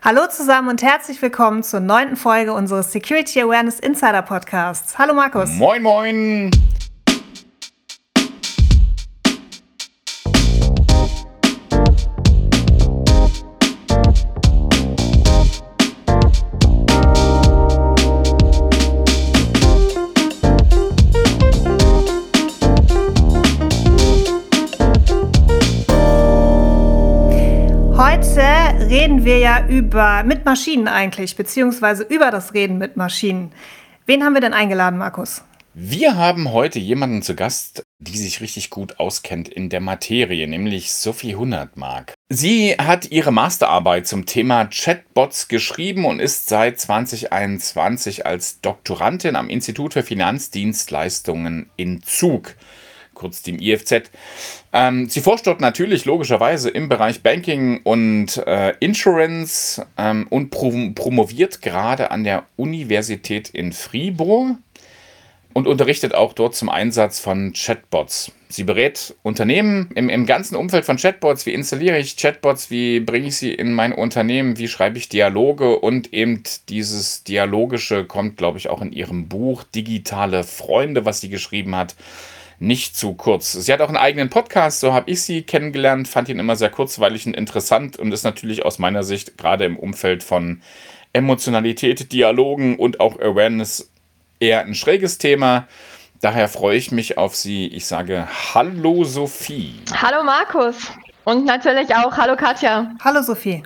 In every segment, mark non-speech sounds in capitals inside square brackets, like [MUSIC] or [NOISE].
Hallo zusammen und herzlich willkommen zur neunten Folge unseres Security Awareness Insider Podcasts. Hallo Markus. Moin, moin. Über mit Maschinen eigentlich, beziehungsweise über das Reden mit Maschinen. Wen haben wir denn eingeladen, Markus? Wir haben heute jemanden zu Gast, die sich richtig gut auskennt in der Materie, nämlich Sophie Hundertmark. Sie hat ihre Masterarbeit zum Thema Chatbots geschrieben und ist seit 2021 als Doktorandin am Institut für Finanzdienstleistungen in Zug kurz dem IFZ. Ähm, sie forscht dort natürlich logischerweise im Bereich Banking und äh, Insurance ähm, und prom promoviert gerade an der Universität in Fribourg und unterrichtet auch dort zum Einsatz von Chatbots. Sie berät Unternehmen im, im ganzen Umfeld von Chatbots. Wie installiere ich Chatbots? Wie bringe ich sie in mein Unternehmen? Wie schreibe ich Dialoge? Und eben dieses Dialogische kommt, glaube ich, auch in ihrem Buch Digitale Freunde, was sie geschrieben hat nicht zu kurz. Sie hat auch einen eigenen Podcast, so habe ich sie kennengelernt, fand ihn immer sehr kurzweilig und interessant und ist natürlich aus meiner Sicht gerade im Umfeld von Emotionalität, Dialogen und auch Awareness eher ein schräges Thema. Daher freue ich mich auf Sie. Ich sage Hallo Sophie. Hallo Markus. Und natürlich auch Hallo Katja. Hallo Sophie.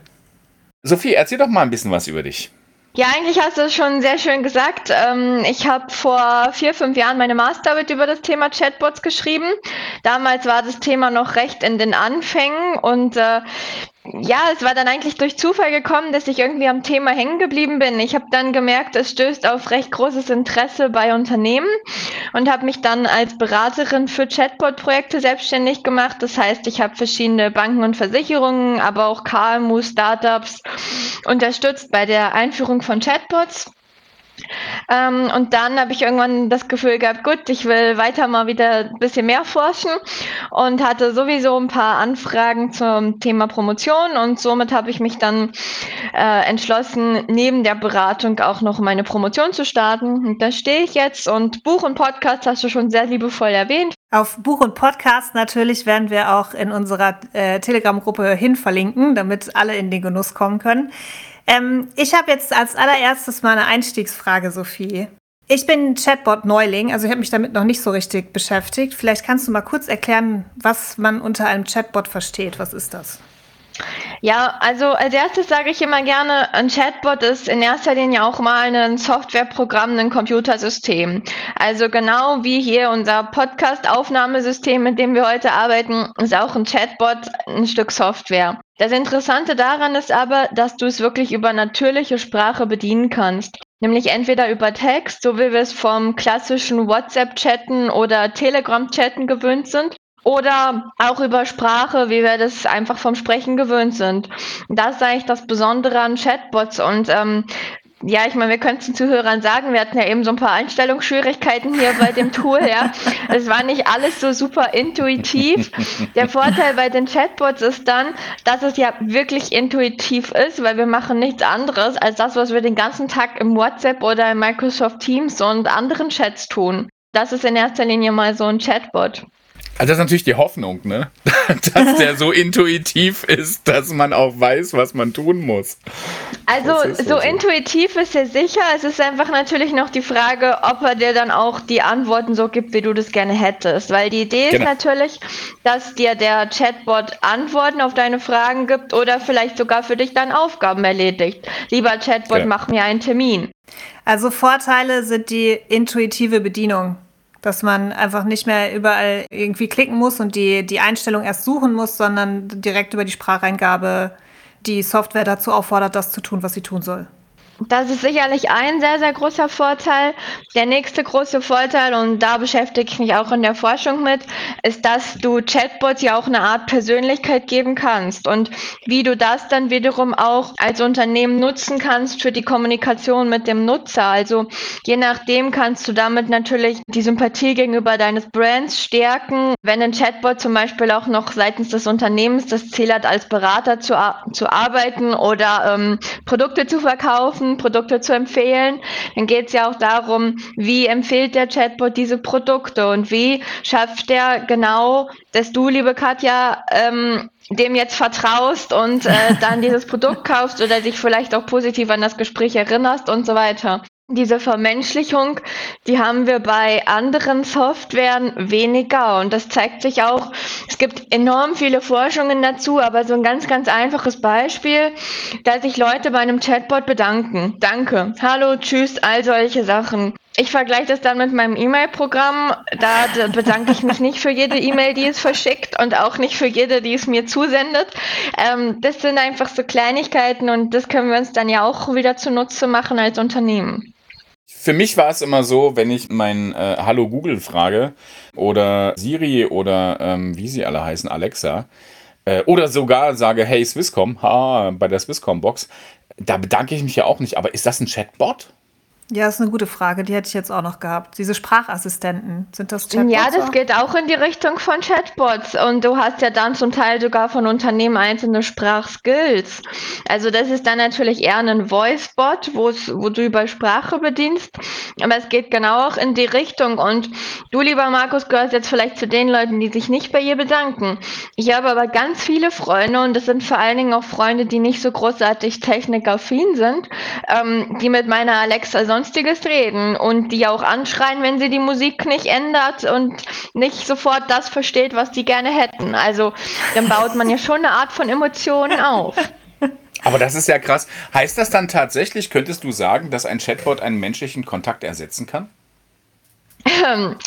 Sophie, erzähl doch mal ein bisschen was über dich. Ja, eigentlich hast du es schon sehr schön gesagt. Ähm, ich habe vor vier, fünf Jahren meine Masterarbeit über das Thema Chatbots geschrieben. Damals war das Thema noch recht in den Anfängen und äh, ja, es war dann eigentlich durch Zufall gekommen, dass ich irgendwie am Thema hängen geblieben bin. Ich habe dann gemerkt, es stößt auf recht großes Interesse bei Unternehmen und habe mich dann als Beraterin für Chatbot-Projekte selbstständig gemacht. Das heißt, ich habe verschiedene Banken und Versicherungen, aber auch KMU, Startups unterstützt bei der Einführung von Chatbots. Ähm, und dann habe ich irgendwann das Gefühl gehabt, gut, ich will weiter mal wieder ein bisschen mehr forschen und hatte sowieso ein paar Anfragen zum Thema Promotion und somit habe ich mich dann äh, entschlossen, neben der Beratung auch noch meine Promotion zu starten. Und da stehe ich jetzt und Buch und Podcast hast du schon sehr liebevoll erwähnt. Auf Buch und Podcast natürlich werden wir auch in unserer äh, Telegram-Gruppe hin verlinken, damit alle in den Genuss kommen können. Ähm, ich habe jetzt als allererstes mal eine Einstiegsfrage, Sophie. Ich bin Chatbot-Neuling, also ich habe mich damit noch nicht so richtig beschäftigt. Vielleicht kannst du mal kurz erklären, was man unter einem Chatbot versteht. Was ist das? Ja, also als erstes sage ich immer gerne, ein Chatbot ist in erster Linie auch mal ein Softwareprogramm, ein Computersystem. Also genau wie hier unser Podcast-Aufnahmesystem, mit dem wir heute arbeiten, ist auch ein Chatbot ein Stück Software. Das Interessante daran ist aber, dass du es wirklich über natürliche Sprache bedienen kannst. Nämlich entweder über Text, so wie wir es vom klassischen WhatsApp-Chatten oder Telegram-Chatten gewöhnt sind, oder auch über Sprache, wie wir das einfach vom Sprechen gewöhnt sind. Das ist eigentlich das Besondere an Chatbots und ähm, ja, ich meine, wir könnten den Zuhörern sagen, wir hatten ja eben so ein paar Einstellungsschwierigkeiten hier bei dem Tool, ja. [LAUGHS] Es war nicht alles so super intuitiv. Der Vorteil bei den Chatbots ist dann, dass es ja wirklich intuitiv ist, weil wir machen nichts anderes als das, was wir den ganzen Tag im WhatsApp oder in Microsoft Teams und anderen Chats tun. Das ist in erster Linie mal so ein Chatbot. Also das ist natürlich die Hoffnung, ne? [LAUGHS] dass der so intuitiv ist, dass man auch weiß, was man tun muss. Also so, so intuitiv ist er sicher. Es ist einfach natürlich noch die Frage, ob er dir dann auch die Antworten so gibt, wie du das gerne hättest. Weil die Idee genau. ist natürlich, dass dir der Chatbot Antworten auf deine Fragen gibt oder vielleicht sogar für dich dann Aufgaben erledigt. Lieber Chatbot, ja. mach mir einen Termin. Also Vorteile sind die intuitive Bedienung dass man einfach nicht mehr überall irgendwie klicken muss und die, die Einstellung erst suchen muss, sondern direkt über die Spracheingabe die Software dazu auffordert, das zu tun, was sie tun soll. Das ist sicherlich ein sehr, sehr großer Vorteil. Der nächste große Vorteil, und da beschäftige ich mich auch in der Forschung mit, ist, dass du Chatbots ja auch eine Art Persönlichkeit geben kannst und wie du das dann wiederum auch als Unternehmen nutzen kannst für die Kommunikation mit dem Nutzer. Also je nachdem kannst du damit natürlich die Sympathie gegenüber deines Brands stärken. Wenn ein Chatbot zum Beispiel auch noch seitens des Unternehmens das Ziel hat, als Berater zu, zu arbeiten oder ähm, Produkte zu verkaufen, Produkte zu empfehlen, dann geht es ja auch darum, wie empfiehlt der Chatbot diese Produkte und wie schafft der genau, dass du, liebe Katja, ähm, dem jetzt vertraust und äh, dann dieses Produkt kaufst oder dich vielleicht auch positiv an das Gespräch erinnerst und so weiter diese Vermenschlichung, die haben wir bei anderen Softwaren weniger. Und das zeigt sich auch, es gibt enorm viele Forschungen dazu, aber so ein ganz, ganz einfaches Beispiel, dass sich Leute bei einem Chatbot bedanken. Danke, hallo, tschüss, all solche Sachen. Ich vergleiche das dann mit meinem E-Mail-Programm. Da bedanke ich mich nicht für jede E-Mail, die es verschickt und auch nicht für jede, die es mir zusendet. Ähm, das sind einfach so Kleinigkeiten und das können wir uns dann ja auch wieder zunutze machen als Unternehmen. Für mich war es immer so, wenn ich mein äh, Hallo Google frage oder Siri oder ähm, wie sie alle heißen, Alexa, äh, oder sogar sage Hey Swisscom, ha, bei der Swisscom-Box, da bedanke ich mich ja auch nicht. Aber ist das ein Chatbot? Ja, ist eine gute Frage. Die hätte ich jetzt auch noch gehabt. Diese Sprachassistenten, sind das Chatbots? Ja, das auch? geht auch in die Richtung von Chatbots. Und du hast ja dann zum Teil sogar von Unternehmen einzelne Sprachskills. Also das ist dann natürlich eher ein Voicebot, wo du über Sprache bedienst. Aber es geht genau auch in die Richtung. Und du, lieber Markus, gehörst jetzt vielleicht zu den Leuten, die sich nicht bei ihr bedanken. Ich habe aber ganz viele Freunde und das sind vor allen Dingen auch Freunde, die nicht so großartig technikaffin sind, ähm, die mit meiner Alexa sonst sonstiges reden und die auch anschreien, wenn sie die Musik nicht ändert und nicht sofort das versteht, was die gerne hätten. Also dann baut man ja schon eine Art von Emotionen auf. [LAUGHS] Aber das ist ja krass. Heißt das dann tatsächlich, könntest du sagen, dass ein Chatbot einen menschlichen Kontakt ersetzen kann?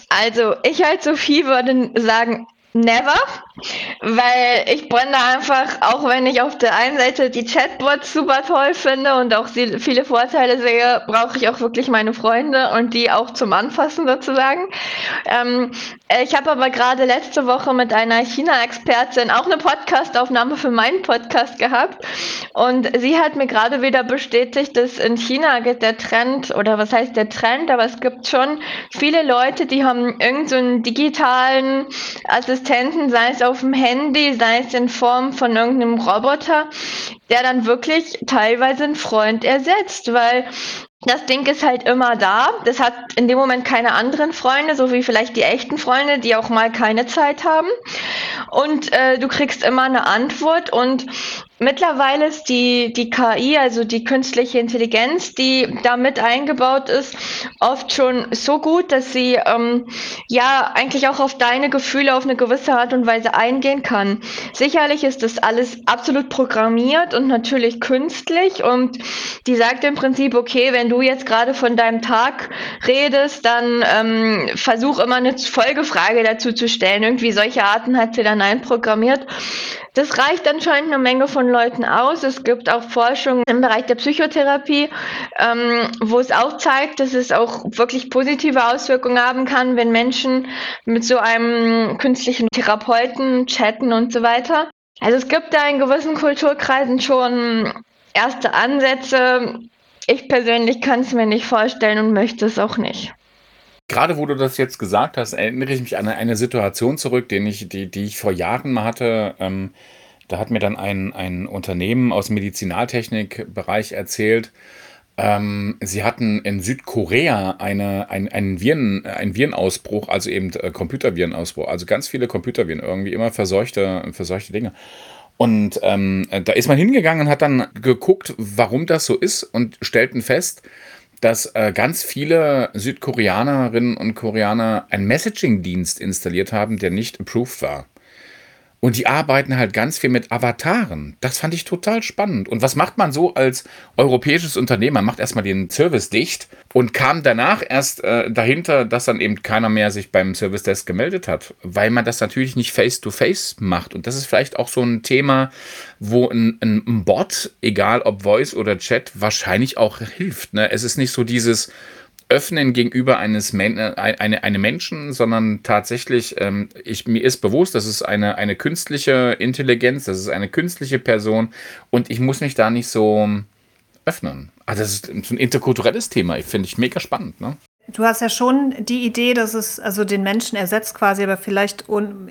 Also, ich als Sophie würde sagen, never. Weil ich brenne einfach, auch wenn ich auf der einen Seite die Chatbots super toll finde und auch viele Vorteile sehe, brauche ich auch wirklich meine Freunde und die auch zum Anfassen sozusagen. Ähm, ich habe aber gerade letzte Woche mit einer China-Expertin auch eine Podcastaufnahme für meinen Podcast gehabt und sie hat mir gerade wieder bestätigt, dass in China geht der Trend, oder was heißt der Trend, aber es gibt schon viele Leute, die haben irgendeinen so digitalen Assistenten, sei es auf dem Handy, sei es in Form von irgendeinem Roboter, der dann wirklich teilweise einen Freund ersetzt, weil das Ding ist halt immer da. Das hat in dem Moment keine anderen Freunde, so wie vielleicht die echten Freunde, die auch mal keine Zeit haben. Und äh, du kriegst immer eine Antwort und Mittlerweile ist die, die KI, also die künstliche Intelligenz, die da mit eingebaut ist, oft schon so gut, dass sie ähm, ja eigentlich auch auf deine Gefühle auf eine gewisse Art und Weise eingehen kann. Sicherlich ist das alles absolut programmiert und natürlich künstlich und die sagt im Prinzip, okay, wenn du jetzt gerade von deinem Tag redest, dann ähm, versuch immer eine Folgefrage dazu zu stellen. Irgendwie solche Arten hat sie dann einprogrammiert. Das reicht anscheinend eine Menge von Leuten aus. Es gibt auch Forschung im Bereich der Psychotherapie, ähm, wo es auch zeigt, dass es auch wirklich positive Auswirkungen haben kann, wenn Menschen mit so einem künstlichen Therapeuten chatten und so weiter. Also es gibt da in gewissen Kulturkreisen schon erste Ansätze. Ich persönlich kann es mir nicht vorstellen und möchte es auch nicht. Gerade wo du das jetzt gesagt hast, erinnere ich mich an eine Situation zurück, den ich, die, die ich vor Jahren mal hatte. Ähm, da hat mir dann ein, ein Unternehmen aus Medizinaltechnikbereich erzählt, ähm, sie hatten in Südkorea eine, ein, einen, Viren, einen Virenausbruch, also eben äh, Computervirenausbruch, also ganz viele Computerviren, irgendwie immer verseuchte, verseuchte Dinge. Und ähm, da ist man hingegangen und hat dann geguckt, warum das so ist und stellten fest, dass äh, ganz viele Südkoreanerinnen und Koreaner einen Messaging-Dienst installiert haben, der nicht approved war. Und die arbeiten halt ganz viel mit Avataren. Das fand ich total spannend. Und was macht man so als europäisches Unternehmen? Man macht erstmal den Service dicht und kam danach erst äh, dahinter, dass dann eben keiner mehr sich beim Service Desk gemeldet hat, weil man das natürlich nicht face-to-face -face macht. Und das ist vielleicht auch so ein Thema, wo ein, ein Bot, egal ob Voice oder Chat, wahrscheinlich auch hilft. Ne? Es ist nicht so dieses öffnen gegenüber eines Men äh, eine, eine Menschen, sondern tatsächlich, ähm, ich, mir ist bewusst, das ist eine, eine künstliche Intelligenz, das ist eine künstliche Person und ich muss mich da nicht so öffnen. Also das ist ein interkulturelles Thema, ich finde ich mega spannend. Ne? Du hast ja schon die Idee, dass es also den Menschen ersetzt quasi, aber vielleicht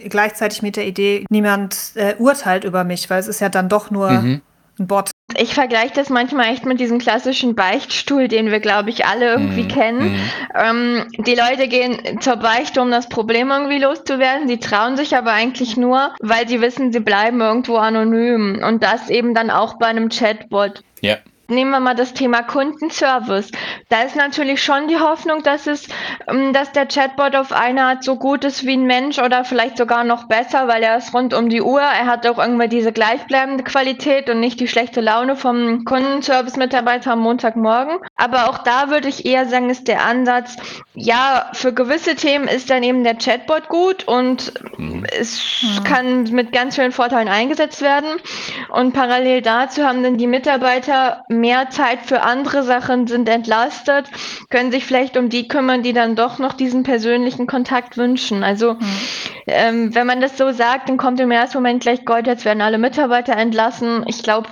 gleichzeitig mit der Idee, niemand äh, urteilt über mich, weil es ist ja dann doch nur mhm. Ein Bot. Ich vergleiche das manchmal echt mit diesem klassischen Beichtstuhl, den wir, glaube ich, alle irgendwie mhm. kennen. Mhm. Ähm, die Leute gehen zur Beichte, um das Problem irgendwie loszuwerden. Sie trauen sich aber eigentlich nur, weil sie wissen, sie bleiben irgendwo anonym. Und das eben dann auch bei einem Chatbot. Ja. Nehmen wir mal das Thema Kundenservice. Da ist natürlich schon die Hoffnung, dass es, ähm, dass der Chatbot auf eine Art so gut ist wie ein Mensch oder vielleicht sogar noch besser, weil er ist rund um die Uhr. Er hat auch irgendwie diese gleichbleibende Qualität und nicht die schlechte Laune vom Kundenservice-Mitarbeiter am Montagmorgen. Aber auch da würde ich eher sagen, ist der Ansatz, ja, für gewisse Themen ist dann eben der Chatbot gut und mhm. es mhm. kann mit ganz vielen Vorteilen eingesetzt werden. Und parallel dazu haben dann die Mitarbeiter mehr Zeit für andere Sachen, sind entlastet, können sich vielleicht um die kümmern, die dann doch noch diesen persönlichen Kontakt wünschen. Also mhm. ähm, wenn man das so sagt, dann kommt im ersten Moment gleich Gott, jetzt werden alle Mitarbeiter entlassen. Ich glaube,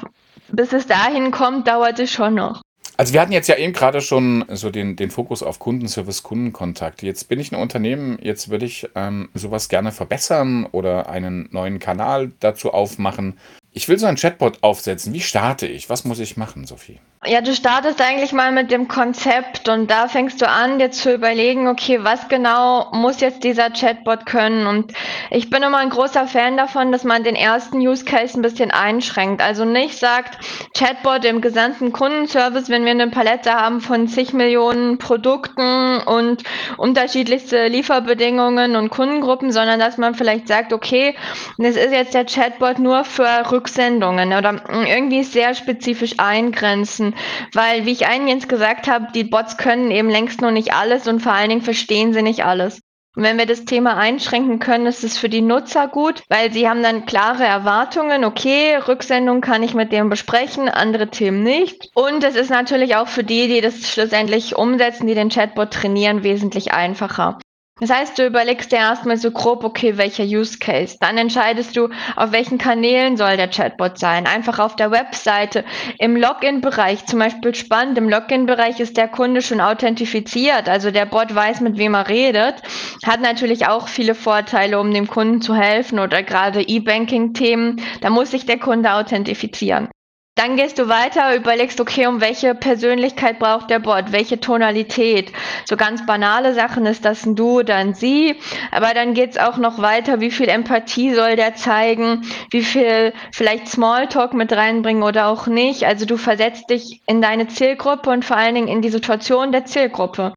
bis es dahin kommt, dauert es schon noch. Also wir hatten jetzt ja eben gerade schon so den, den Fokus auf Kundenservice, Kundenkontakt. Jetzt bin ich ein Unternehmen, jetzt würde ich ähm, sowas gerne verbessern oder einen neuen Kanal dazu aufmachen. Ich will so ein Chatbot aufsetzen. Wie starte ich? Was muss ich machen, Sophie? Ja, du startest eigentlich mal mit dem Konzept und da fängst du an, dir zu überlegen, okay, was genau muss jetzt dieser Chatbot können? Und ich bin immer ein großer Fan davon, dass man den ersten Use Case ein bisschen einschränkt. Also nicht sagt, Chatbot im gesamten Kundenservice, wenn wir eine Palette haben von zig Millionen Produkten und unterschiedlichste Lieferbedingungen und Kundengruppen, sondern dass man vielleicht sagt, okay, das ist jetzt der Chatbot nur für Rücksendungen oder irgendwie sehr spezifisch eingrenzen weil, wie ich eingangs gesagt habe, die Bots können eben längst noch nicht alles und vor allen Dingen verstehen sie nicht alles. Und wenn wir das Thema einschränken können, ist es für die Nutzer gut, weil sie haben dann klare Erwartungen. Okay, Rücksendung kann ich mit dem besprechen, andere Themen nicht. Und es ist natürlich auch für die, die das schlussendlich umsetzen, die den Chatbot trainieren, wesentlich einfacher. Das heißt, du überlegst dir erstmal so grob, okay, welcher Use Case. Dann entscheidest du, auf welchen Kanälen soll der Chatbot sein. Einfach auf der Webseite. Im Login-Bereich, zum Beispiel spannend, im Login-Bereich ist der Kunde schon authentifiziert. Also der Bot weiß, mit wem er redet. Hat natürlich auch viele Vorteile, um dem Kunden zu helfen oder gerade E-Banking-Themen. Da muss sich der Kunde authentifizieren. Dann gehst du weiter, überlegst, okay, um welche Persönlichkeit braucht der Bot, welche Tonalität. So ganz banale Sachen ist das ein Du oder ein Sie, aber dann geht's auch noch weiter, wie viel Empathie soll der zeigen, wie viel vielleicht Smalltalk mit reinbringen oder auch nicht. Also du versetzt dich in deine Zielgruppe und vor allen Dingen in die Situation der Zielgruppe.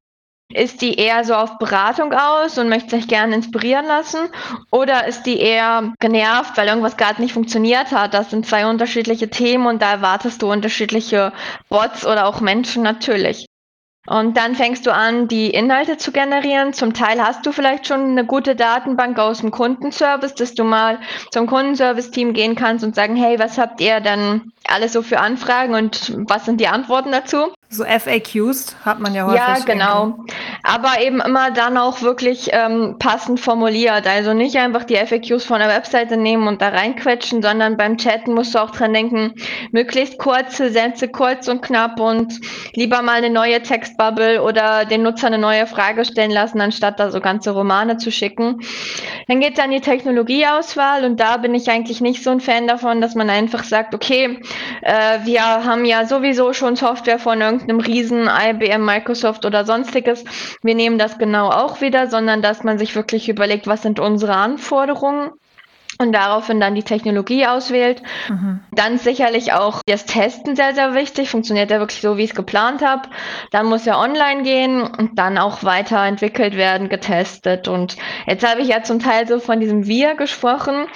Ist die eher so auf Beratung aus und möchte sich gerne inspirieren lassen? Oder ist die eher genervt, weil irgendwas gerade nicht funktioniert hat? Das sind zwei unterschiedliche Themen und da erwartest du unterschiedliche Bots oder auch Menschen natürlich. Und dann fängst du an, die Inhalte zu generieren. Zum Teil hast du vielleicht schon eine gute Datenbank aus dem Kundenservice, dass du mal zum Kundenservice-Team gehen kannst und sagen, hey, was habt ihr denn alles so für Anfragen und was sind die Antworten dazu? So FAQs hat man ja häufig. Ja, genau. Aber eben immer dann auch wirklich ähm, passend formuliert. Also nicht einfach die FAQs von der Webseite nehmen und da reinquetschen, sondern beim Chatten musst du auch dran denken, möglichst kurze Sätze, kurz und knapp und lieber mal eine neue Textbubble oder den Nutzer eine neue Frage stellen lassen, anstatt da so ganze Romane zu schicken. Dann geht es an die Technologieauswahl und da bin ich eigentlich nicht so ein Fan davon, dass man einfach sagt, okay, äh, wir haben ja sowieso schon Software von irgendeinem riesen IBM, Microsoft oder sonstiges. Wir nehmen das genau auch wieder, sondern dass man sich wirklich überlegt, was sind unsere Anforderungen und daraufhin dann die Technologie auswählt. Mhm. Dann sicherlich auch das Testen sehr, sehr wichtig. Funktioniert er wirklich so, wie ich es geplant habe? Dann muss er online gehen und dann auch weiterentwickelt werden, getestet. Und jetzt habe ich ja zum Teil so von diesem Wir gesprochen.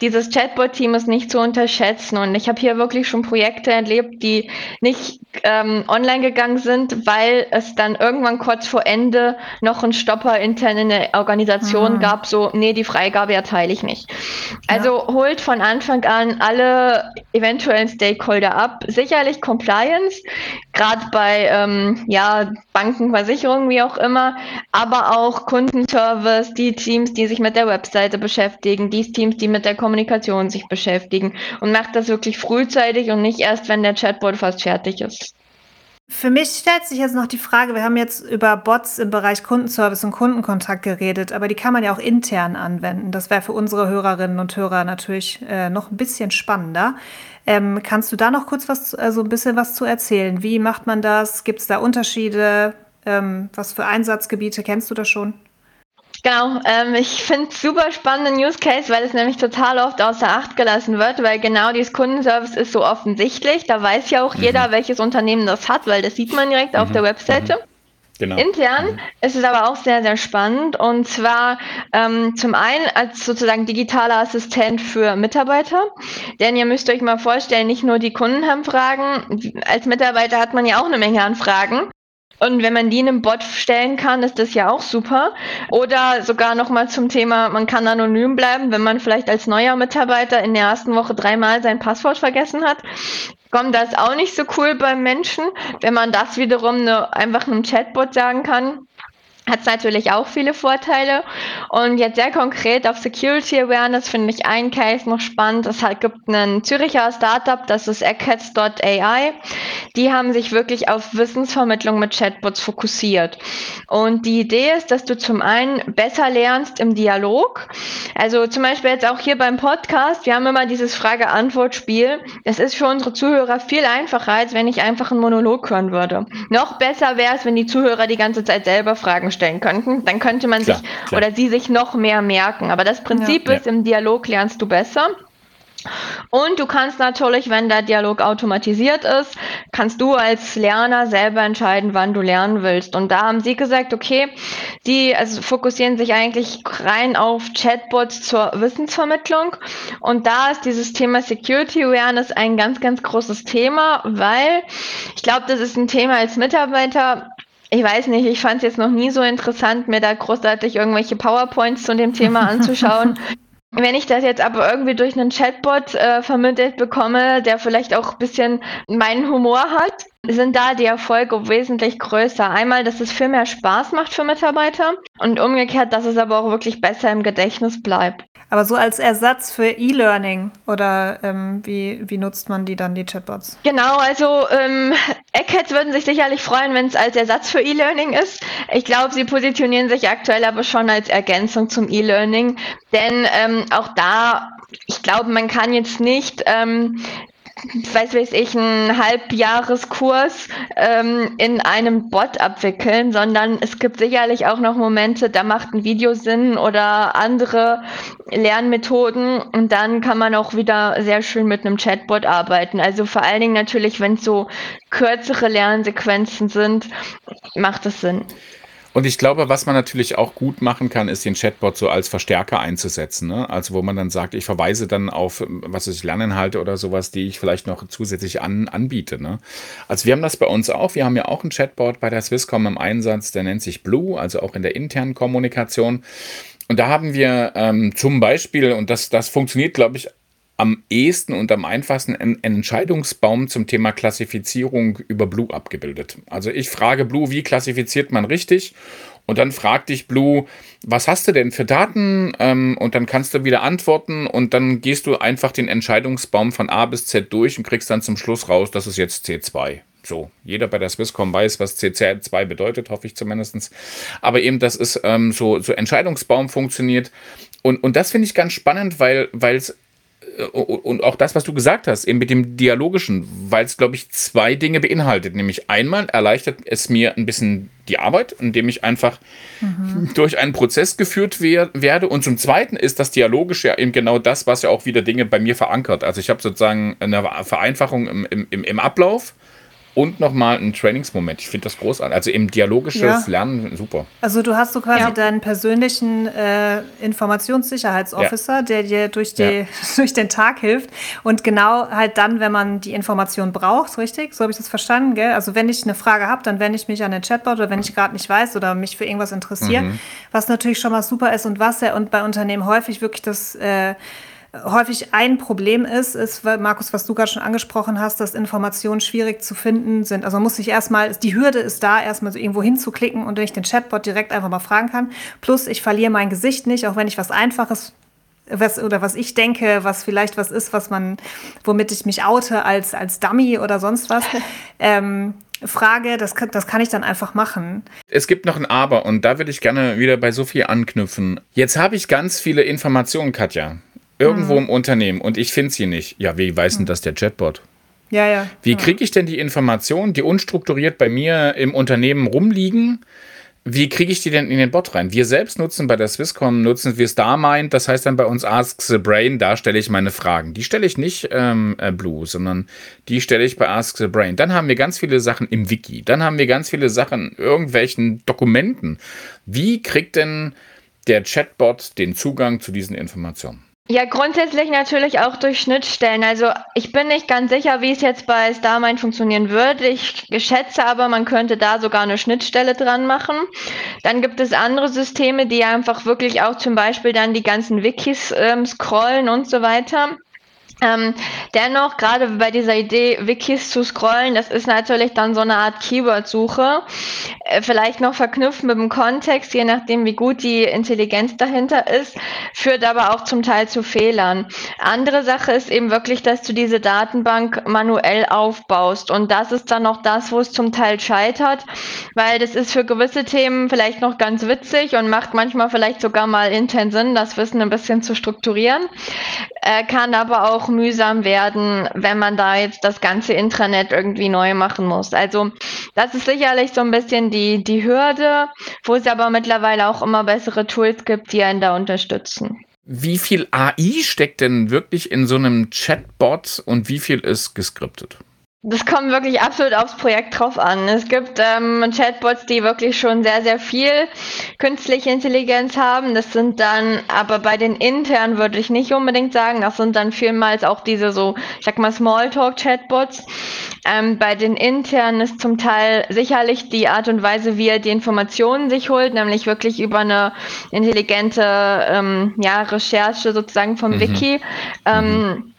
Dieses Chatbot-Team ist nicht zu unterschätzen. Und ich habe hier wirklich schon Projekte erlebt, die nicht ähm, online gegangen sind, weil es dann irgendwann kurz vor Ende noch einen Stopper intern in der Organisation mhm. gab, so, nee, die Freigabe erteile ich nicht. Also holt von Anfang an alle eventuellen Stakeholder ab. Sicherlich Compliance, gerade bei ähm, ja, Banken, Versicherungen, wie auch immer, aber auch Kundenservice, die Teams, die sich mit der Webseite beschäftigen, die Teams, die mit der Kommunikation sich beschäftigen und macht das wirklich frühzeitig und nicht erst, wenn der Chatbot fast fertig ist. Für mich stellt sich jetzt noch die Frage, wir haben jetzt über Bots im Bereich Kundenservice und Kundenkontakt geredet, aber die kann man ja auch intern anwenden. Das wäre für unsere Hörerinnen und Hörer natürlich äh, noch ein bisschen spannender. Ähm, kannst du da noch kurz was, also ein bisschen was zu erzählen? Wie macht man das? Gibt es da Unterschiede? Ähm, was für Einsatzgebiete kennst du da schon? Genau, ähm, ich finde es super spannenden Use Case, weil es nämlich total oft außer Acht gelassen wird, weil genau dieses Kundenservice ist so offensichtlich. Da weiß ja auch mhm. jeder, welches Unternehmen das hat, weil das sieht man direkt mhm. auf der Webseite. Mhm. Genau. Intern mhm. ist es aber auch sehr, sehr spannend. Und zwar ähm, zum einen als sozusagen digitaler Assistent für Mitarbeiter. Denn ihr müsst euch mal vorstellen, nicht nur die Kunden haben Fragen. Als Mitarbeiter hat man ja auch eine Menge an Fragen. Und wenn man die in einem Bot stellen kann, ist das ja auch super. Oder sogar nochmal zum Thema, man kann anonym bleiben, wenn man vielleicht als neuer Mitarbeiter in der ersten Woche dreimal sein Passwort vergessen hat. Kommt das auch nicht so cool beim Menschen, wenn man das wiederum ne, einfach einem Chatbot sagen kann hat es natürlich auch viele Vorteile. Und jetzt sehr konkret auf Security Awareness finde ich einen Case noch spannend. Es halt gibt einen Züricher Startup, das ist Aircats.ai. Die haben sich wirklich auf Wissensvermittlung mit Chatbots fokussiert. Und die Idee ist, dass du zum einen besser lernst im Dialog. Also zum Beispiel jetzt auch hier beim Podcast. Wir haben immer dieses Frage-Antwort-Spiel. Es ist für unsere Zuhörer viel einfacher, als wenn ich einfach einen Monolog hören würde. Noch besser wäre es, wenn die Zuhörer die ganze Zeit selber Fragen stellen könnten, dann könnte man klar, sich klar. oder sie sich noch mehr merken. Aber das Prinzip ja. ist, im Dialog lernst du besser. Und du kannst natürlich, wenn der Dialog automatisiert ist, kannst du als Lerner selber entscheiden, wann du lernen willst. Und da haben sie gesagt, okay, die also fokussieren sich eigentlich rein auf Chatbots zur Wissensvermittlung. Und da ist dieses Thema Security Awareness ein ganz, ganz großes Thema, weil ich glaube, das ist ein Thema als Mitarbeiter, ich weiß nicht, ich fand es jetzt noch nie so interessant, mir da großartig irgendwelche PowerPoints zu dem Thema [LAUGHS] anzuschauen. Wenn ich das jetzt aber irgendwie durch einen Chatbot äh, vermittelt bekomme, der vielleicht auch ein bisschen meinen Humor hat, sind da die Erfolge wesentlich größer. Einmal, dass es viel mehr Spaß macht für Mitarbeiter und umgekehrt, dass es aber auch wirklich besser im Gedächtnis bleibt. Aber so als Ersatz für E-Learning oder ähm, wie, wie nutzt man die dann, die Chatbots? Genau, also ähm, Eggheads würden sich sicherlich freuen, wenn es als Ersatz für E-Learning ist. Ich glaube, sie positionieren sich aktuell aber schon als Ergänzung zum E-Learning, denn ähm, auch da ich glaube, man kann jetzt nicht ähm, weiß weiß ich, einen Halbjahreskurs ähm, in einem Bot abwickeln, sondern es gibt sicherlich auch noch Momente, da macht ein Video Sinn oder andere Lernmethoden und dann kann man auch wieder sehr schön mit einem Chatbot arbeiten. Also vor allen Dingen natürlich, wenn es so kürzere Lernsequenzen sind, macht es Sinn. Und ich glaube, was man natürlich auch gut machen kann, ist den Chatbot so als Verstärker einzusetzen. Ne? Also wo man dann sagt, ich verweise dann auf, was ich Lerninhalte oder sowas, die ich vielleicht noch zusätzlich an, anbiete. Ne? Also wir haben das bei uns auch. Wir haben ja auch einen Chatbot bei der Swisscom im Einsatz, der nennt sich Blue, also auch in der internen Kommunikation. Und da haben wir ähm, zum Beispiel, und das, das funktioniert, glaube ich, am ehesten und am einfachsten einen Entscheidungsbaum zum Thema Klassifizierung über Blue abgebildet. Also ich frage Blue, wie klassifiziert man richtig? Und dann fragt dich Blue, was hast du denn für Daten? Ähm, und dann kannst du wieder antworten und dann gehst du einfach den Entscheidungsbaum von A bis Z durch und kriegst dann zum Schluss raus, das ist jetzt C2. So, jeder bei der Swisscom weiß, was CC2 bedeutet, hoffe ich zumindest. Aber eben, das ist ähm, so, so Entscheidungsbaum funktioniert. Und, und das finde ich ganz spannend, weil es und auch das, was du gesagt hast, eben mit dem Dialogischen, weil es, glaube ich, zwei Dinge beinhaltet. Nämlich einmal erleichtert es mir ein bisschen die Arbeit, indem ich einfach mhm. durch einen Prozess geführt wer werde. Und zum Zweiten ist das Dialogische ja eben genau das, was ja auch wieder Dinge bei mir verankert. Also ich habe sozusagen eine Vereinfachung im, im, im Ablauf und nochmal ein Trainingsmoment. Ich finde das großartig. Also eben dialogisches ja. Lernen, super. Also du hast so quasi ja. deinen persönlichen äh, Informationssicherheitsofficer, ja. der dir durch, die, [LAUGHS] durch den Tag hilft. Und genau halt dann, wenn man die Information braucht, richtig? So habe ich das verstanden, gell? Also wenn ich eine Frage habe, dann wende ich mich an den Chatbot oder wenn ich gerade nicht weiß oder mich für irgendwas interessiere, mhm. was natürlich schon mal super ist und was ja und bei Unternehmen häufig wirklich das äh, häufig ein Problem ist, ist, Markus, was du gerade schon angesprochen hast, dass Informationen schwierig zu finden sind. Also man muss sich erstmal, die Hürde ist da, erstmal so irgendwo hinzuklicken und wenn ich den Chatbot direkt einfach mal fragen kann. Plus, ich verliere mein Gesicht nicht, auch wenn ich was Einfaches was, oder was ich denke, was vielleicht was ist, was man, womit ich mich oute als, als Dummy oder sonst was. [LAUGHS] ähm, Frage, das kann, das kann ich dann einfach machen. Es gibt noch ein Aber und da würde ich gerne wieder bei Sophie anknüpfen. Jetzt habe ich ganz viele Informationen, Katja irgendwo mhm. im Unternehmen und ich finde sie nicht. Ja, wie weiß denn mhm. das der Chatbot? Ja, ja. Wie kriege ich denn die Informationen, die unstrukturiert bei mir im Unternehmen rumliegen? Wie kriege ich die denn in den Bot rein? Wir selbst nutzen bei der Swisscom, nutzen wir Starmind, das heißt dann bei uns Ask the Brain, da stelle ich meine Fragen. Die stelle ich nicht ähm, äh, Blue, sondern die stelle ich bei Ask the Brain. Dann haben wir ganz viele Sachen im Wiki, dann haben wir ganz viele Sachen in irgendwelchen Dokumenten. Wie kriegt denn der Chatbot den Zugang zu diesen Informationen? Ja, grundsätzlich natürlich auch durch Schnittstellen. Also ich bin nicht ganz sicher, wie es jetzt bei Starmind funktionieren würde. Ich schätze aber, man könnte da sogar eine Schnittstelle dran machen. Dann gibt es andere Systeme, die einfach wirklich auch zum Beispiel dann die ganzen Wikis ähm, scrollen und so weiter. Ähm, dennoch, gerade bei dieser Idee, Wikis zu scrollen, das ist natürlich dann so eine Art Keyword-Suche. Äh, vielleicht noch verknüpft mit dem Kontext, je nachdem, wie gut die Intelligenz dahinter ist, führt aber auch zum Teil zu Fehlern. Andere Sache ist eben wirklich, dass du diese Datenbank manuell aufbaust. Und das ist dann noch das, wo es zum Teil scheitert, weil das ist für gewisse Themen vielleicht noch ganz witzig und macht manchmal vielleicht sogar mal intern Sinn, das Wissen ein bisschen zu strukturieren, äh, kann aber auch mühsam werden, wenn man da jetzt das ganze Intranet irgendwie neu machen muss. Also das ist sicherlich so ein bisschen die, die Hürde, wo es aber mittlerweile auch immer bessere Tools gibt, die einen da unterstützen. Wie viel AI steckt denn wirklich in so einem Chatbot und wie viel ist geskriptet? Das kommt wirklich absolut aufs Projekt drauf an. Es gibt ähm, Chatbots, die wirklich schon sehr, sehr viel künstliche Intelligenz haben. Das sind dann, aber bei den internen würde ich nicht unbedingt sagen, das sind dann vielmals auch diese so, ich sag mal, Smalltalk-Chatbots. Ähm, bei den internen ist zum Teil sicherlich die Art und Weise, wie er die Informationen sich holt, nämlich wirklich über eine intelligente ähm, ja, Recherche sozusagen vom mhm. Wiki. Ähm, mhm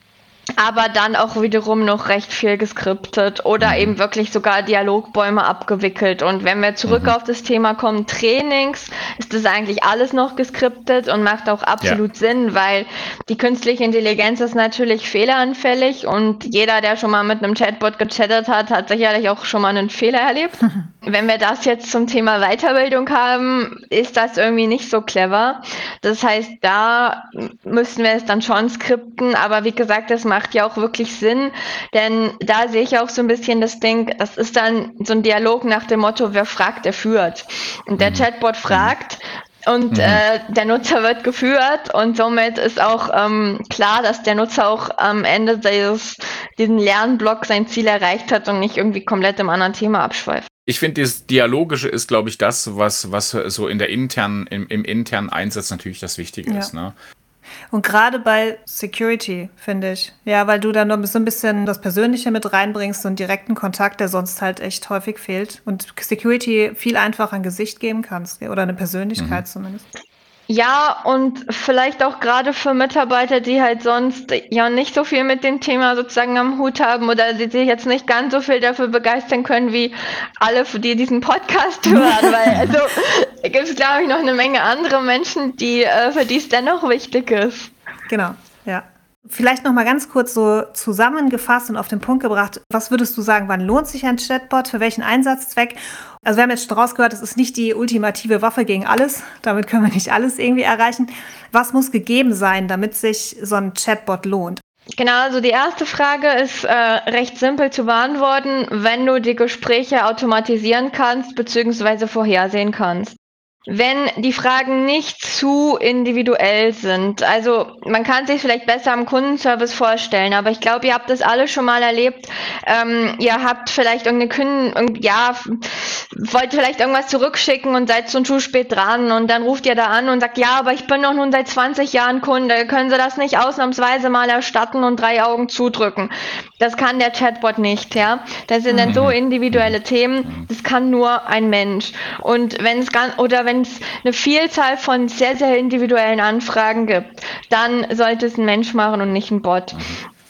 aber dann auch wiederum noch recht viel geskriptet oder mhm. eben wirklich sogar Dialogbäume abgewickelt. Und wenn wir zurück mhm. auf das Thema kommen, Trainings, ist das eigentlich alles noch geskriptet und macht auch absolut ja. Sinn, weil die künstliche Intelligenz ist natürlich fehleranfällig und jeder, der schon mal mit einem Chatbot gechattet hat, hat sicherlich auch schon mal einen Fehler erlebt. [LAUGHS] wenn wir das jetzt zum Thema Weiterbildung haben, ist das irgendwie nicht so clever. Das heißt, da müssen wir es dann schon skripten, aber wie gesagt, das macht ja auch wirklich Sinn, denn da sehe ich auch so ein bisschen das Ding, das ist dann so ein Dialog nach dem Motto, wer fragt, der führt. Und der mhm. Chatbot fragt und mhm. äh, der Nutzer wird geführt und somit ist auch ähm, klar, dass der Nutzer auch am Ende dieses, diesen Lernblock sein Ziel erreicht hat und nicht irgendwie komplett im anderen Thema abschweift ich finde, das Dialogische ist, glaube ich, das, was, was so in der internen, im, im internen Einsatz natürlich das Wichtige ja. ist. Ne? Und gerade bei Security, finde ich. Ja, weil du dann noch so ein bisschen das Persönliche mit reinbringst und direkten Kontakt, der sonst halt echt häufig fehlt. Und Security viel einfacher ein Gesicht geben kannst. Oder eine Persönlichkeit mhm. zumindest. Ja, und vielleicht auch gerade für Mitarbeiter, die halt sonst ja nicht so viel mit dem Thema sozusagen am Hut haben oder die sich jetzt nicht ganz so viel dafür begeistern können, wie alle, die diesen Podcast [LAUGHS] hören. Weil also gibt es, glaube ich, noch eine Menge andere Menschen, die äh, für die es dennoch wichtig ist. Genau, ja. Vielleicht noch mal ganz kurz so zusammengefasst und auf den Punkt gebracht. Was würdest du sagen, wann lohnt sich ein Chatbot, für welchen Einsatzzweck? Also wir haben jetzt schon rausgehört, es ist nicht die ultimative Waffe gegen alles. Damit können wir nicht alles irgendwie erreichen. Was muss gegeben sein, damit sich so ein Chatbot lohnt? Genau, also die erste Frage ist äh, recht simpel zu beantworten, wenn du die Gespräche automatisieren kannst bzw. vorhersehen kannst wenn die Fragen nicht zu individuell sind. Also man kann sich vielleicht besser am Kundenservice vorstellen, aber ich glaube, ihr habt das alle schon mal erlebt. Ähm, ihr habt vielleicht irgendeine Kunden, ja, wollt vielleicht irgendwas zurückschicken und seid schon zu spät dran und dann ruft ihr da an und sagt, ja, aber ich bin doch nun seit 20 Jahren Kunde, können Sie das nicht ausnahmsweise mal erstatten und drei Augen zudrücken? Das kann der Chatbot nicht, ja. Das sind dann so mhm. individuelle Themen, das kann nur ein Mensch. Und wenn es ganz, oder wenn es eine Vielzahl von sehr, sehr individuellen Anfragen gibt, dann sollte es ein Mensch machen und nicht ein Bot.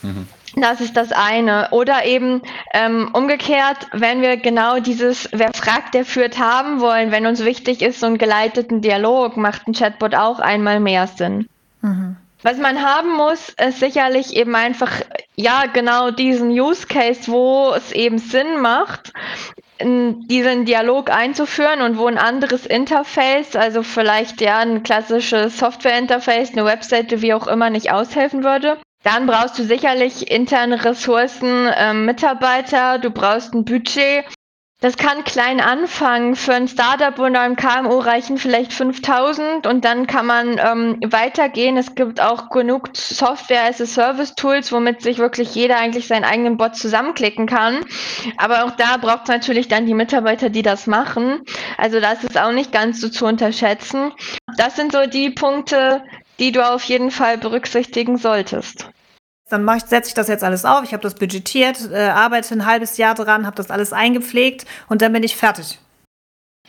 Mhm. Mhm. Das ist das eine. Oder eben ähm, umgekehrt, wenn wir genau dieses Wer fragt, der führt haben wollen, wenn uns wichtig ist, so einen geleiteten Dialog, macht ein Chatbot auch einmal mehr Sinn. Mhm. Was man haben muss, ist sicherlich eben einfach, ja, genau diesen Use Case, wo es eben Sinn macht, diesen Dialog einzuführen und wo ein anderes Interface, also vielleicht ja ein klassisches Software-Interface, eine Webseite, wie auch immer, nicht aushelfen würde. Dann brauchst du sicherlich interne Ressourcen, äh, Mitarbeiter, du brauchst ein Budget das kann klein anfangen. Für ein Startup oder ein KMU reichen vielleicht 5000 und dann kann man ähm, weitergehen. Es gibt auch genug Software as a Service Tools, womit sich wirklich jeder eigentlich seinen eigenen Bot zusammenklicken kann. Aber auch da braucht es natürlich dann die Mitarbeiter, die das machen. Also das ist auch nicht ganz so zu unterschätzen. Das sind so die Punkte, die du auf jeden Fall berücksichtigen solltest. Dann setze ich das jetzt alles auf, ich habe das budgetiert, äh, arbeite ein halbes Jahr dran, habe das alles eingepflegt und dann bin ich fertig.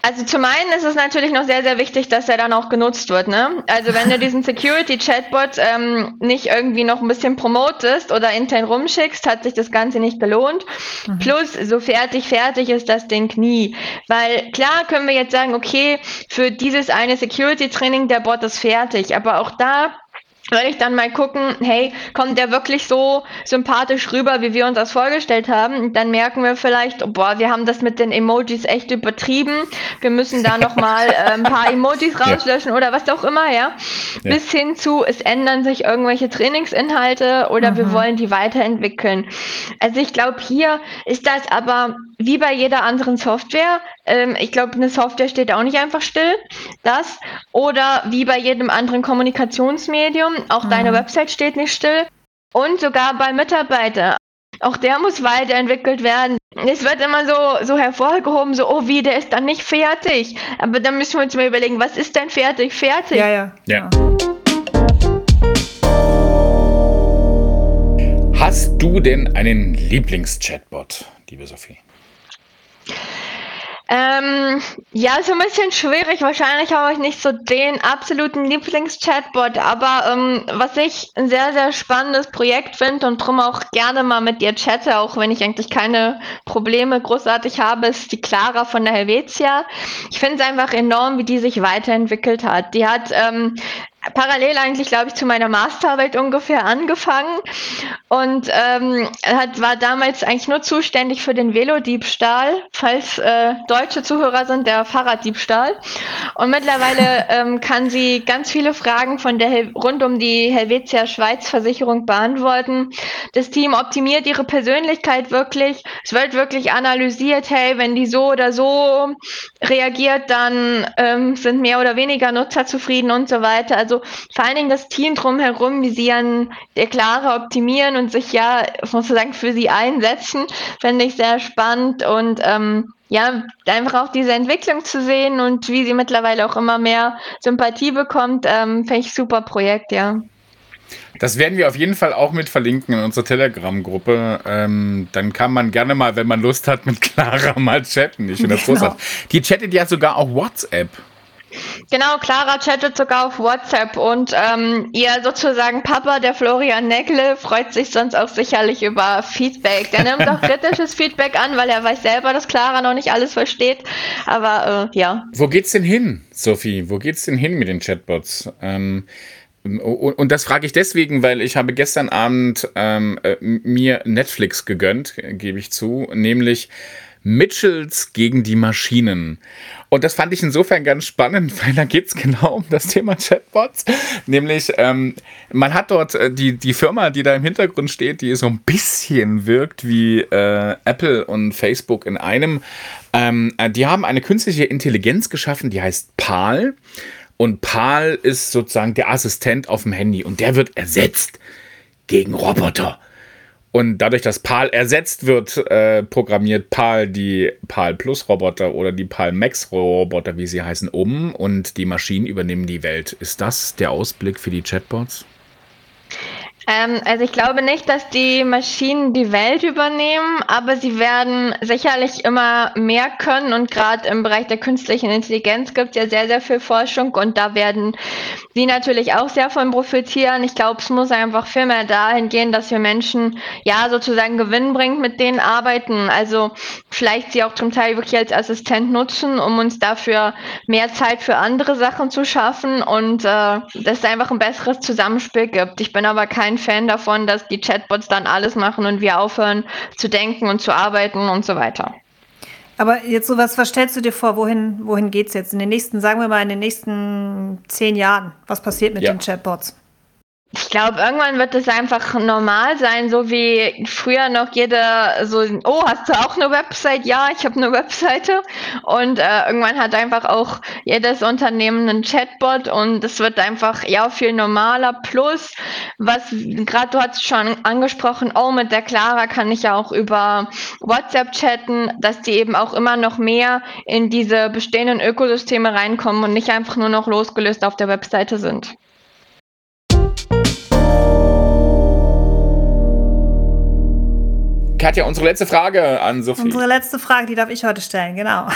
Also zum einen ist es natürlich noch sehr, sehr wichtig, dass er dann auch genutzt wird. Ne? Also wenn du diesen [LAUGHS] Security-Chatbot ähm, nicht irgendwie noch ein bisschen promotest oder intern rumschickst, hat sich das Ganze nicht gelohnt. Mhm. Plus, so fertig, fertig ist das Ding nie. Weil klar können wir jetzt sagen, okay, für dieses eine Security-Training, der Bot ist fertig. Aber auch da würde ich dann mal gucken, hey, kommt der wirklich so sympathisch rüber, wie wir uns das vorgestellt haben? dann merken wir vielleicht, oh, boah, wir haben das mit den Emojis echt übertrieben. Wir müssen da nochmal äh, ein paar [LAUGHS] Emojis rauslöschen ja. oder was auch immer, ja? ja? Bis hin zu, es ändern sich irgendwelche Trainingsinhalte oder mhm. wir wollen die weiterentwickeln. Also ich glaube, hier ist das aber wie bei jeder anderen Software. Ähm, ich glaube, eine Software steht auch nicht einfach still. Das. Oder wie bei jedem anderen Kommunikationsmedium auch mhm. deine Website steht nicht still. Und sogar bei Mitarbeiter. Auch der muss weiterentwickelt werden. Es wird immer so, so hervorgehoben, so, oh wie, der ist dann nicht fertig. Aber dann müssen wir uns mal überlegen, was ist denn fertig? Fertig. Ja, ja. ja. Hast du denn einen Lieblings-Chatbot, liebe Sophie? Ähm, ja, ist ein bisschen schwierig. Wahrscheinlich habe ich nicht so den absoluten Lieblings-Chatbot, aber ähm, was ich ein sehr, sehr spannendes Projekt finde und drum auch gerne mal mit dir chatte, auch wenn ich eigentlich keine Probleme großartig habe, ist die Clara von der Helvetia. Ich finde es einfach enorm, wie die sich weiterentwickelt hat. Die hat ähm, parallel eigentlich, glaube ich, zu meiner Masterarbeit ungefähr angefangen und ähm, hat, war damals eigentlich nur zuständig für den Velodiebstahl, falls äh, deutsche Zuhörer sind, der Fahrraddiebstahl. Und mittlerweile [LAUGHS] ähm, kann sie ganz viele Fragen von der Hel rund um die Helvetia Schweiz Versicherung beantworten. Das Team optimiert ihre Persönlichkeit wirklich. Es wird wirklich analysiert, hey, wenn die so oder so reagiert, dann ähm, sind mehr oder weniger Nutzer zufrieden und so weiter. Also vor allen Dingen das Team drumherum, wie sie an der Clara optimieren und sich ja, muss sagen, für sie einsetzen, fände ich sehr spannend und ähm, ja, einfach auch diese Entwicklung zu sehen und wie sie mittlerweile auch immer mehr Sympathie bekommt, ähm, finde ich super Projekt, ja. Das werden wir auf jeden Fall auch mit verlinken in unserer Telegram-Gruppe. Ähm, dann kann man gerne mal, wenn man Lust hat, mit Clara [LAUGHS] mal chatten. Ich finde das genau. großartig. Die chattet ja sogar auch WhatsApp. Genau, Clara chattet sogar auf WhatsApp und ähm, ihr sozusagen Papa, der Florian Neckle, freut sich sonst auch sicherlich über Feedback. Der nimmt auch [LAUGHS] kritisches Feedback an, weil er weiß selber, dass Clara noch nicht alles versteht. Aber äh, ja. Wo geht's denn hin, Sophie? Wo geht's denn hin mit den Chatbots? Ähm, und das frage ich deswegen, weil ich habe gestern Abend ähm, äh, mir Netflix gegönnt, gebe ich zu, nämlich Mitchells gegen die Maschinen. Und das fand ich insofern ganz spannend, [LAUGHS] weil da geht es genau um das Thema Chatbots. Nämlich, ähm, man hat dort äh, die, die Firma, die da im Hintergrund steht, die so ein bisschen wirkt wie äh, Apple und Facebook in einem. Ähm, äh, die haben eine künstliche Intelligenz geschaffen, die heißt PAL. Und PAL ist sozusagen der Assistent auf dem Handy und der wird ersetzt gegen Roboter. Und dadurch, dass PAL ersetzt wird, äh, programmiert PAL die PAL Plus Roboter oder die PAL Max Roboter, wie sie heißen, um und die Maschinen übernehmen die Welt. Ist das der Ausblick für die Chatbots? Ähm, also ich glaube nicht, dass die Maschinen die Welt übernehmen, aber sie werden sicherlich immer mehr können und gerade im Bereich der künstlichen Intelligenz gibt es ja sehr, sehr viel Forschung und da werden sie natürlich auch sehr von profitieren. Ich glaube, es muss einfach viel mehr dahin gehen, dass wir Menschen ja sozusagen gewinnbringend mit denen arbeiten. Also vielleicht sie auch zum Teil wirklich als Assistent nutzen, um uns dafür mehr Zeit für andere Sachen zu schaffen und äh, dass es einfach ein besseres Zusammenspiel gibt. Ich bin aber kein Fan davon, dass die Chatbots dann alles machen und wir aufhören zu denken und zu arbeiten und so weiter. Aber jetzt so was, was stellst du dir vor? Wohin, wohin geht es jetzt? In den nächsten, sagen wir mal, in den nächsten zehn Jahren? Was passiert mit ja. den Chatbots? Ich glaube, irgendwann wird es einfach normal sein, so wie früher noch jeder so, oh, hast du auch eine Website? Ja, ich habe eine Webseite. Und äh, irgendwann hat einfach auch jedes Unternehmen einen Chatbot und es wird einfach ja viel normaler. Plus, was gerade du hast schon angesprochen, oh, mit der Clara kann ich ja auch über WhatsApp chatten, dass die eben auch immer noch mehr in diese bestehenden Ökosysteme reinkommen und nicht einfach nur noch losgelöst auf der Webseite sind. Katja, unsere letzte Frage an Sophie. Unsere letzte Frage, die darf ich heute stellen, genau.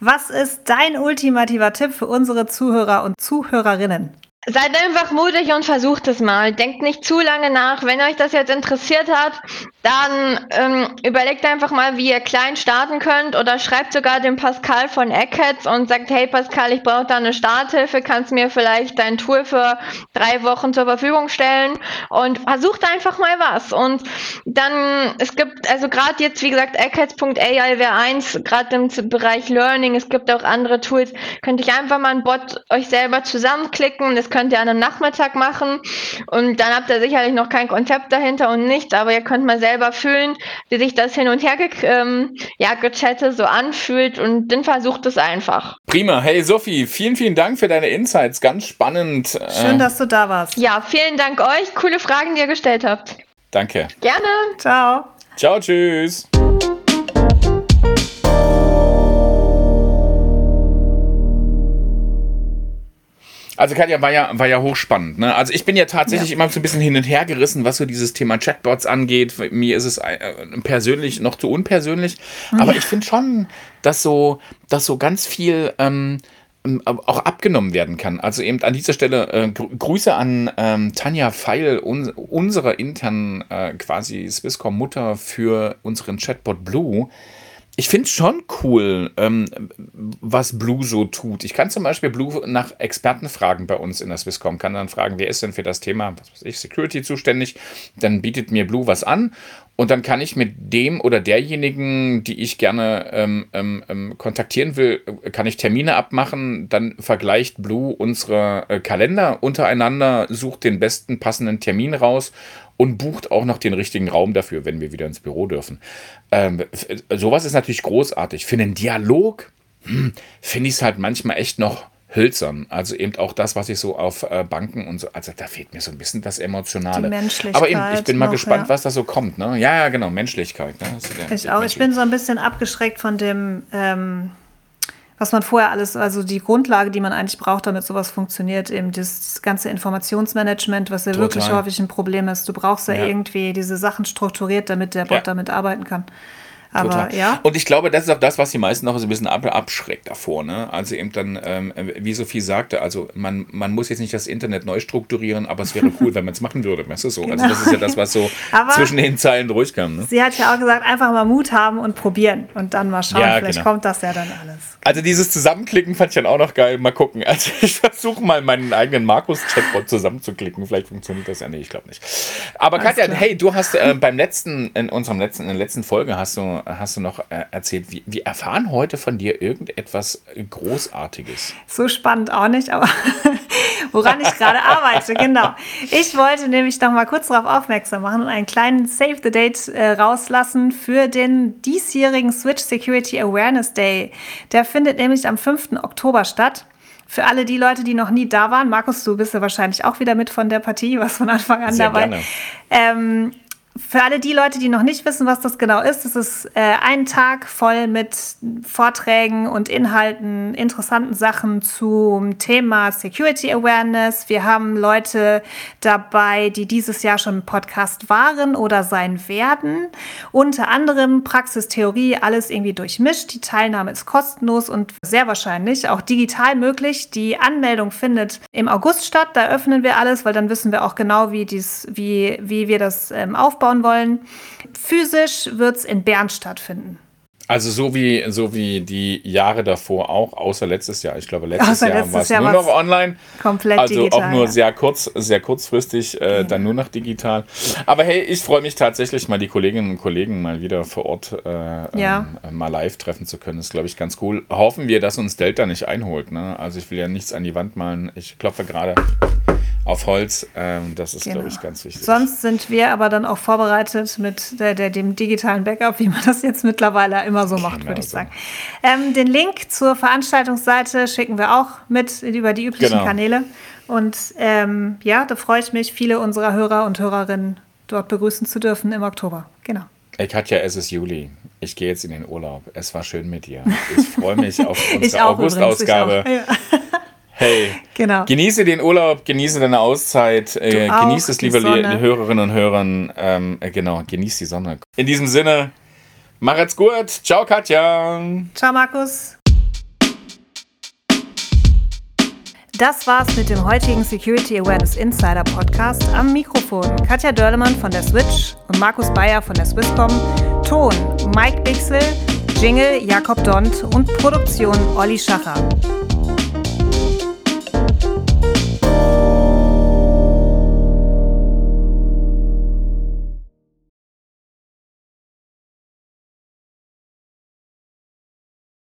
Was ist dein ultimativer Tipp für unsere Zuhörer und Zuhörerinnen? Seid einfach mutig und versucht es mal. Denkt nicht zu lange nach. Wenn euch das jetzt interessiert hat, dann ähm, überlegt einfach mal, wie ihr klein starten könnt oder schreibt sogar dem Pascal von Eckheads und sagt, hey Pascal, ich brauche da eine Starthilfe, kannst mir vielleicht dein Tool für drei Wochen zur Verfügung stellen und versucht einfach mal was. Und dann, es gibt, also gerade jetzt, wie gesagt, Eckheads.ai wäre eins, gerade im Bereich Learning, es gibt auch andere Tools, könnt ihr einfach mal ein Bot euch selber zusammenklicken. Das könnt ihr an einem Nachmittag machen und dann habt ihr sicherlich noch kein Konzept dahinter und nichts, aber ihr könnt mal selber fühlen, wie sich das hin und her ge ähm, ja, gechatte so anfühlt und dann versucht es einfach. Prima. Hey Sophie, vielen, vielen Dank für deine Insights. Ganz spannend. Schön, dass du da warst. Ja, vielen Dank euch. Coole Fragen, die ihr gestellt habt. Danke. Gerne. Ciao. Ciao, tschüss. Also Katja war ja, war ja hochspannend. Ne? Also ich bin ja tatsächlich ja. immer so ein bisschen hin und her gerissen, was so dieses Thema Chatbots angeht. Mir ist es äh, persönlich noch zu unpersönlich. Aber ich finde schon, dass so, dass so ganz viel ähm, ähm auch abgenommen werden kann. Also eben an dieser Stelle äh, Grüße an ähm, Tanja Feil, un unsere internen äh, quasi Swisscom-Mutter für unseren Chatbot Blue ich finde es schon cool, ähm, was Blue so tut. Ich kann zum Beispiel Blue nach Experten fragen bei uns in der Swisscom, kann dann fragen, wer ist denn für das Thema, was weiß ich, Security zuständig. Dann bietet mir Blue was an und dann kann ich mit dem oder derjenigen, die ich gerne ähm, ähm, ähm kontaktieren will, kann ich Termine abmachen. Dann vergleicht Blue unsere äh, Kalender untereinander, sucht den besten passenden Termin raus und bucht auch noch den richtigen Raum dafür, wenn wir wieder ins Büro dürfen. Ähm, sowas ist natürlich großartig. Für einen Dialog hm, finde ich es halt manchmal echt noch hölzern. Also eben auch das, was ich so auf äh, Banken und so, also da fehlt mir so ein bisschen das Emotionale. Die Menschlichkeit. Aber eben, ich bin mal noch, gespannt, ja. was da so kommt. Ne? Ja, ja, genau, Menschlichkeit. Ne? ich auch. Ich bin so ein bisschen abgeschreckt von dem ähm, was man vorher alles, also die Grundlage, die man eigentlich braucht, damit sowas funktioniert, eben das, das ganze Informationsmanagement, was ja Total. wirklich häufig ein Problem ist. Du brauchst ja, ja, irgendwie diese Sachen strukturiert, damit der Bot ja. damit arbeiten kann. Aber Total. ja. Und ich glaube, das ist auch das, was die meisten noch so ein bisschen abschreckt davor. Ne? Also eben dann, ähm, wie Sophie sagte, also man, man muss jetzt nicht das Internet neu strukturieren, aber es wäre [LAUGHS] cool, wenn man es machen würde. Weißt du so? Genau. Also das ist ja das, was so [LAUGHS] zwischen den Zeilen durchkam. Ne? Sie hat ja auch gesagt, einfach mal Mut haben und probieren und dann mal schauen, ja, vielleicht genau. kommt das ja dann alles. Also dieses Zusammenklicken fand ich dann auch noch geil. Mal gucken. [LAUGHS] Also ich versuche mal meinen eigenen Markus-Chatbot zusammenzuklicken. Vielleicht funktioniert das ja nicht, ich glaube nicht. Aber Alles Katja, klar. hey, du hast äh, beim letzten, in unserem letzten, in der letzten Folge hast du hast du noch äh, erzählt. Wir, wir erfahren heute von dir irgendetwas Großartiges. So spannend auch nicht, aber [LAUGHS] woran ich gerade arbeite, genau. Ich wollte nämlich noch mal kurz darauf aufmerksam machen und einen kleinen Save the Date äh, rauslassen für den diesjährigen Switch Security Awareness Day. Der findet nämlich am 5. Oktober statt. Für alle die Leute, die noch nie da waren, Markus, du bist ja wahrscheinlich auch wieder mit von der Partie, was von Anfang an Sehr dabei. gerne. Ähm, für alle die Leute, die noch nicht wissen, was das genau ist, es ist äh, ein Tag voll mit Vorträgen und Inhalten, interessanten Sachen zum Thema Security Awareness. Wir haben Leute dabei, die dieses Jahr schon im Podcast waren oder sein werden. Unter anderem Praxis, Theorie, alles irgendwie durchmischt. Die Teilnahme ist kostenlos und sehr wahrscheinlich auch digital möglich. Die Anmeldung findet im August statt. Da öffnen wir alles, weil dann wissen wir auch genau, wie, dies, wie, wie wir das ähm, aufbauen wollen. Physisch wird es in Bern stattfinden. Also so wie, so wie die Jahre davor auch, außer letztes Jahr. Ich glaube, letztes Außer Jahr war es nur noch online. Komplett Also digital. auch nur ja. sehr kurz, sehr kurzfristig, äh, dann nur noch digital. Aber hey, ich freue mich tatsächlich mal die Kolleginnen und Kollegen mal wieder vor Ort äh, Ja. ähm, mal live treffen zu können. Das ist, glaube ich, ganz cool. Hoffen wir, dass uns Delta nicht einholt. Ne? Also ich will ja nichts an die Wand malen. Ich klopfe gerade auf Holz. Ähm, das ist, Genau. glaube ich, ganz wichtig. Sonst sind wir aber dann auch vorbereitet mit der, der, dem digitalen Backup, wie man das jetzt mittlerweile immer so macht, Genau würde ich so. sagen. Ähm, den Link zur Veranstaltungsseite schicken wir auch mit über die üblichen Genau. Kanäle. Und ähm, ja, da freue ich mich, viele unserer Hörer und Hörerinnen dort begrüßen zu dürfen im Oktober. Genau. Ey, Katja, es ist Juli. Ich gehe jetzt in den Urlaub. Es war schön mit dir. Ich freue mich auf [LAUGHS] unsere August-Ausgabe. Ja. Hey, Genau. genieße den Urlaub, genieße deine Auszeit, äh, auch, genieß es, die liebe Sonne. Hörerinnen und Hörer. Ähm, äh, genau, genieß die Sonne. In diesem Sinne, mach es gut. Ciao, Katja. Ciao, Markus. Das war's mit dem heutigen Security Awareness Insider Podcast. Am Mikrofon Katja Dörlemann von der Switch und Markus Bayer von der Swisscom. Ton Mike Bixel, Jingle Jakob Dont und Produktion Olli Schacher.